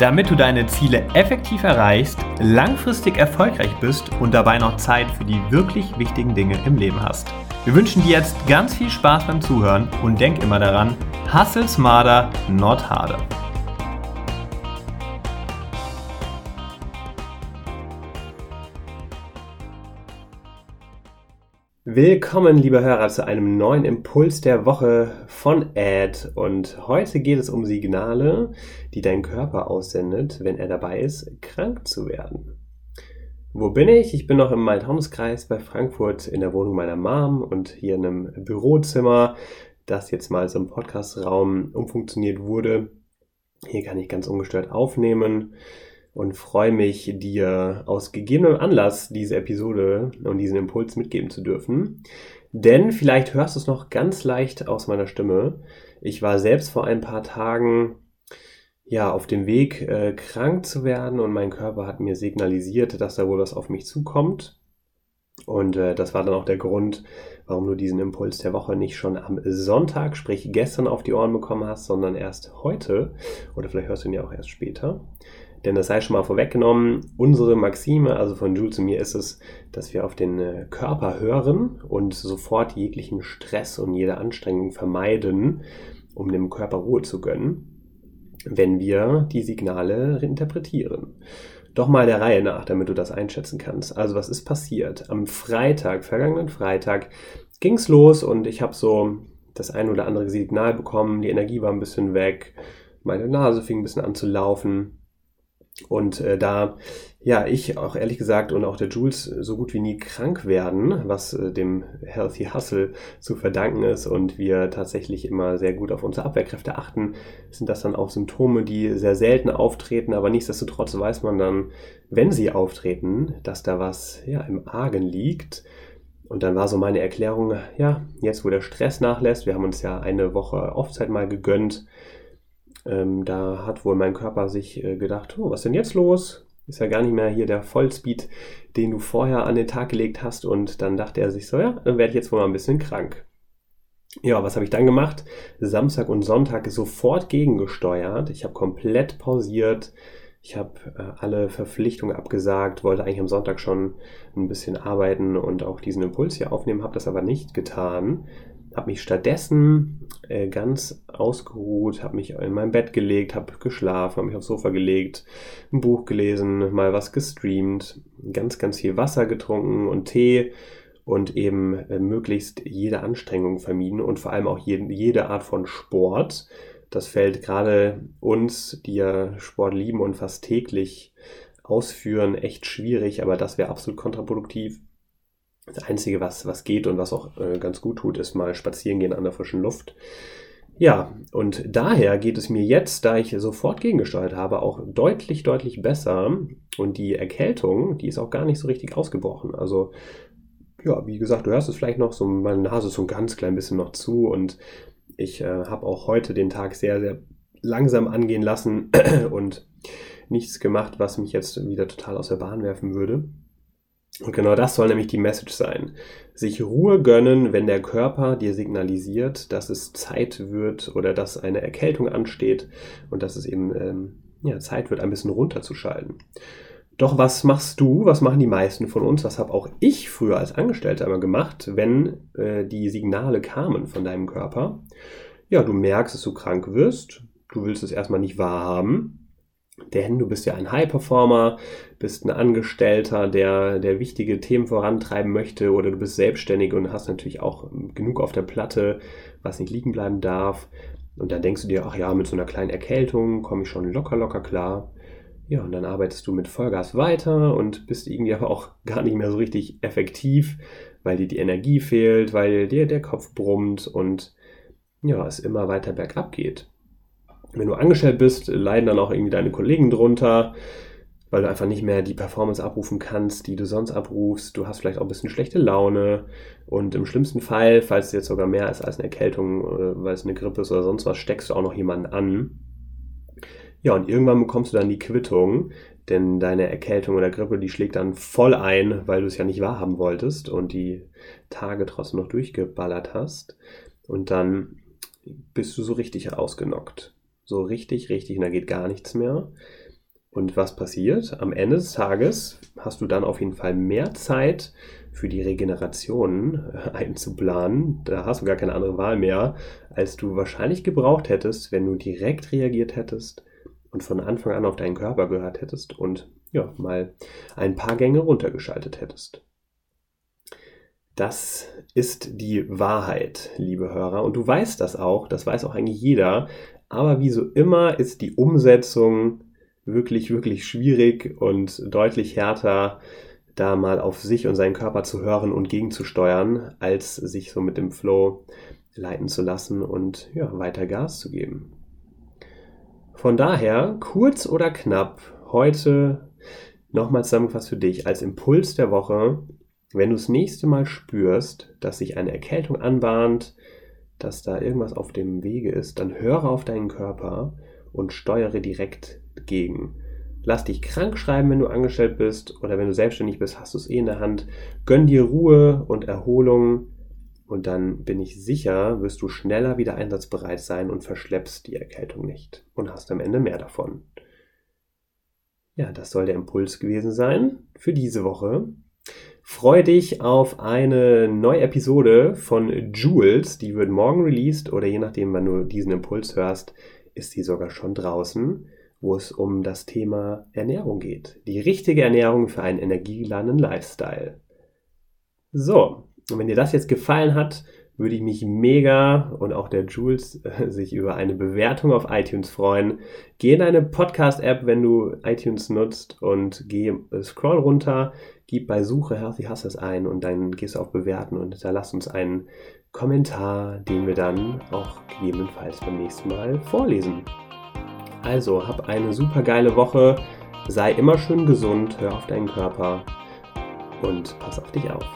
Damit du deine Ziele effektiv erreichst, langfristig erfolgreich bist und dabei noch Zeit für die wirklich wichtigen Dinge im Leben hast. Wir wünschen dir jetzt ganz viel Spaß beim Zuhören und denk immer daran, hustle smarter, not harder. Willkommen, liebe Hörer, zu einem neuen Impuls der Woche von Ed. Und heute geht es um Signale, die dein Körper aussendet, wenn er dabei ist, krank zu werden. Wo bin ich? Ich bin noch im Main-Taunus-Kreis bei Frankfurt in der Wohnung meiner Mom und hier in einem Bürozimmer, das jetzt mal zum Podcastraum umfunktioniert wurde. Hier kann ich ganz ungestört aufnehmen und freue mich, dir aus gegebenem Anlass diese Episode und diesen Impuls mitgeben zu dürfen. Denn vielleicht hörst du es noch ganz leicht aus meiner Stimme. Ich war selbst vor ein paar Tagen ja, auf dem Weg, äh, krank zu werden und mein Körper hat mir signalisiert, dass da wohl was auf mich zukommt. Und äh, das war dann auch der Grund, warum du diesen Impuls der Woche nicht schon am Sonntag, sprich gestern auf die Ohren bekommen hast, sondern erst heute. Oder vielleicht hörst du ihn ja auch erst später. Denn das sei schon mal vorweggenommen, unsere Maxime, also von Jules und mir, ist es, dass wir auf den äh, Körper hören und sofort jeglichen Stress und jede Anstrengung vermeiden, um dem Körper Ruhe zu gönnen wenn wir die Signale interpretieren. Doch mal der Reihe nach, damit du das einschätzen kannst. Also was ist passiert? Am Freitag, vergangenen Freitag, ging's los und ich habe so das ein oder andere Signal bekommen. Die Energie war ein bisschen weg, meine Nase fing ein bisschen an zu laufen. Und äh, da ja ich auch ehrlich gesagt und auch der Jules so gut wie nie krank werden, was äh, dem Healthy Hustle zu verdanken ist und wir tatsächlich immer sehr gut auf unsere Abwehrkräfte achten, sind das dann auch Symptome, die sehr selten auftreten, aber nichtsdestotrotz weiß man dann, wenn sie auftreten, dass da was ja im Argen liegt. Und dann war so meine Erklärung, ja, jetzt wo der Stress nachlässt, wir haben uns ja eine Woche Offzeit mal gegönnt, ähm, da hat wohl mein Körper sich äh, gedacht, oh, was ist denn jetzt los? Ist ja gar nicht mehr hier der Vollspeed, den du vorher an den Tag gelegt hast. Und dann dachte er sich so, ja, dann werde ich jetzt wohl mal ein bisschen krank. Ja, was habe ich dann gemacht? Samstag und Sonntag sofort gegengesteuert. Ich habe komplett pausiert. Ich habe äh, alle Verpflichtungen abgesagt, wollte eigentlich am Sonntag schon ein bisschen arbeiten und auch diesen Impuls hier aufnehmen, habe das aber nicht getan habe mich stattdessen äh, ganz ausgeruht, habe mich in mein Bett gelegt, habe geschlafen, habe mich aufs Sofa gelegt, ein Buch gelesen, mal was gestreamt, ganz, ganz viel Wasser getrunken und Tee und eben äh, möglichst jede Anstrengung vermieden und vor allem auch jede, jede Art von Sport. Das fällt gerade uns, die ja Sport lieben und fast täglich ausführen, echt schwierig, aber das wäre absolut kontraproduktiv das Einzige, was, was geht und was auch äh, ganz gut tut, ist mal spazieren gehen an der frischen Luft. Ja, und daher geht es mir jetzt, da ich sofort gegengesteuert habe, auch deutlich, deutlich besser. Und die Erkältung, die ist auch gar nicht so richtig ausgebrochen. Also, ja, wie gesagt, du hörst es vielleicht noch, so meine Nase ist so ein ganz klein bisschen noch zu. Und ich äh, habe auch heute den Tag sehr, sehr langsam angehen lassen und nichts gemacht, was mich jetzt wieder total aus der Bahn werfen würde. Und genau das soll nämlich die Message sein. Sich Ruhe gönnen, wenn der Körper dir signalisiert, dass es Zeit wird oder dass eine Erkältung ansteht und dass es eben ähm, ja, Zeit wird, ein bisschen runterzuschalten. Doch was machst du, was machen die meisten von uns, was habe auch ich früher als Angestellter immer gemacht, wenn äh, die Signale kamen von deinem Körper? Ja, du merkst, dass du krank wirst, du willst es erstmal nicht wahrhaben, denn du bist ja ein High-Performer, bist ein Angestellter, der, der wichtige Themen vorantreiben möchte oder du bist selbstständig und hast natürlich auch genug auf der Platte, was nicht liegen bleiben darf. Und dann denkst du dir, ach ja, mit so einer kleinen Erkältung komme ich schon locker, locker klar. Ja, und dann arbeitest du mit Vollgas weiter und bist irgendwie aber auch gar nicht mehr so richtig effektiv, weil dir die Energie fehlt, weil dir der Kopf brummt und ja, es immer weiter bergab geht wenn du angestellt bist, leiden dann auch irgendwie deine Kollegen drunter. weil du einfach nicht mehr die Performance abrufen kannst, die du sonst abrufst. Du hast vielleicht auch ein bisschen schlechte Laune und im schlimmsten Fall, falls es jetzt sogar mehr ist als eine Erkältung, äh, weil es eine Grippe ist oder sonst was, steckst du auch noch jemanden an. Ja, und irgendwann bekommst du dann die Quittung, denn deine Erkältung oder Grippe, die schlägt dann voll ein, weil du es ja nicht wahrhaben wolltest und die Tage trotzdem noch durchgeballert hast. Und dann bist du so richtig ausgenockt. So richtig, richtig, und da geht gar nichts mehr. Und was passiert? Am Ende des Tages hast du dann auf jeden Fall mehr Zeit für die Regeneration äh, einzuplanen. Da hast du gar keine andere Wahl mehr, als du wahrscheinlich gebraucht hättest, wenn du direkt reagiert hättest und von Anfang an auf deinen Körper gehört hättest und ja, mal ein paar Gänge runtergeschaltet hättest. Das ist die Wahrheit, liebe Hörer. Und du weißt das auch, das weiß auch eigentlich jeder. Aber wie so immer ist die Umsetzung wirklich, wirklich schwierig und deutlich härter, da mal auf sich und seinen Körper zu hören und gegenzusteuern, als sich so mit dem Flow leiten zu lassen und ja, weiter Gas zu geben. Von daher, kurz oder knapp, heute nochmal zusammengefasst für dich als Impuls der Woche, wenn du das nächste Mal spürst, dass sich eine Erkältung anbahnt, dass da irgendwas auf dem Wege ist, dann höre auf deinen Körper und steuere direkt gegen. Lass dich krank schreiben, wenn du angestellt bist oder wenn du selbstständig bist, hast du es eh in der Hand. Gönn dir Ruhe und Erholung und dann bin ich sicher, wirst du schneller wieder einsatzbereit sein und verschleppst die Erkältung nicht und hast am Ende mehr davon. Ja, das soll der Impuls gewesen sein für diese Woche. Freue dich auf eine neue Episode von Jules, die wird morgen released oder je nachdem, wann du diesen Impuls hörst, ist sie sogar schon draußen wo es um das Thema Ernährung geht. Die richtige Ernährung für einen energieladenen Lifestyle. So, und wenn dir das jetzt gefallen hat, würde ich mich mega und auch der Jules äh, sich über eine Bewertung auf iTunes freuen. Geh in deine Podcast-App, wenn du iTunes nutzt und geh äh, scroll runter, gib bei Suche Healthy Hustlers ein und dann gehst du auf Bewerten und hinterlass uns einen Kommentar, den wir dann auch gegebenenfalls beim nächsten Mal vorlesen. Also, hab eine super geile Woche, sei immer schön gesund, hör auf deinen Körper und pass auf dich auf.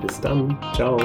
Bis dann, ciao.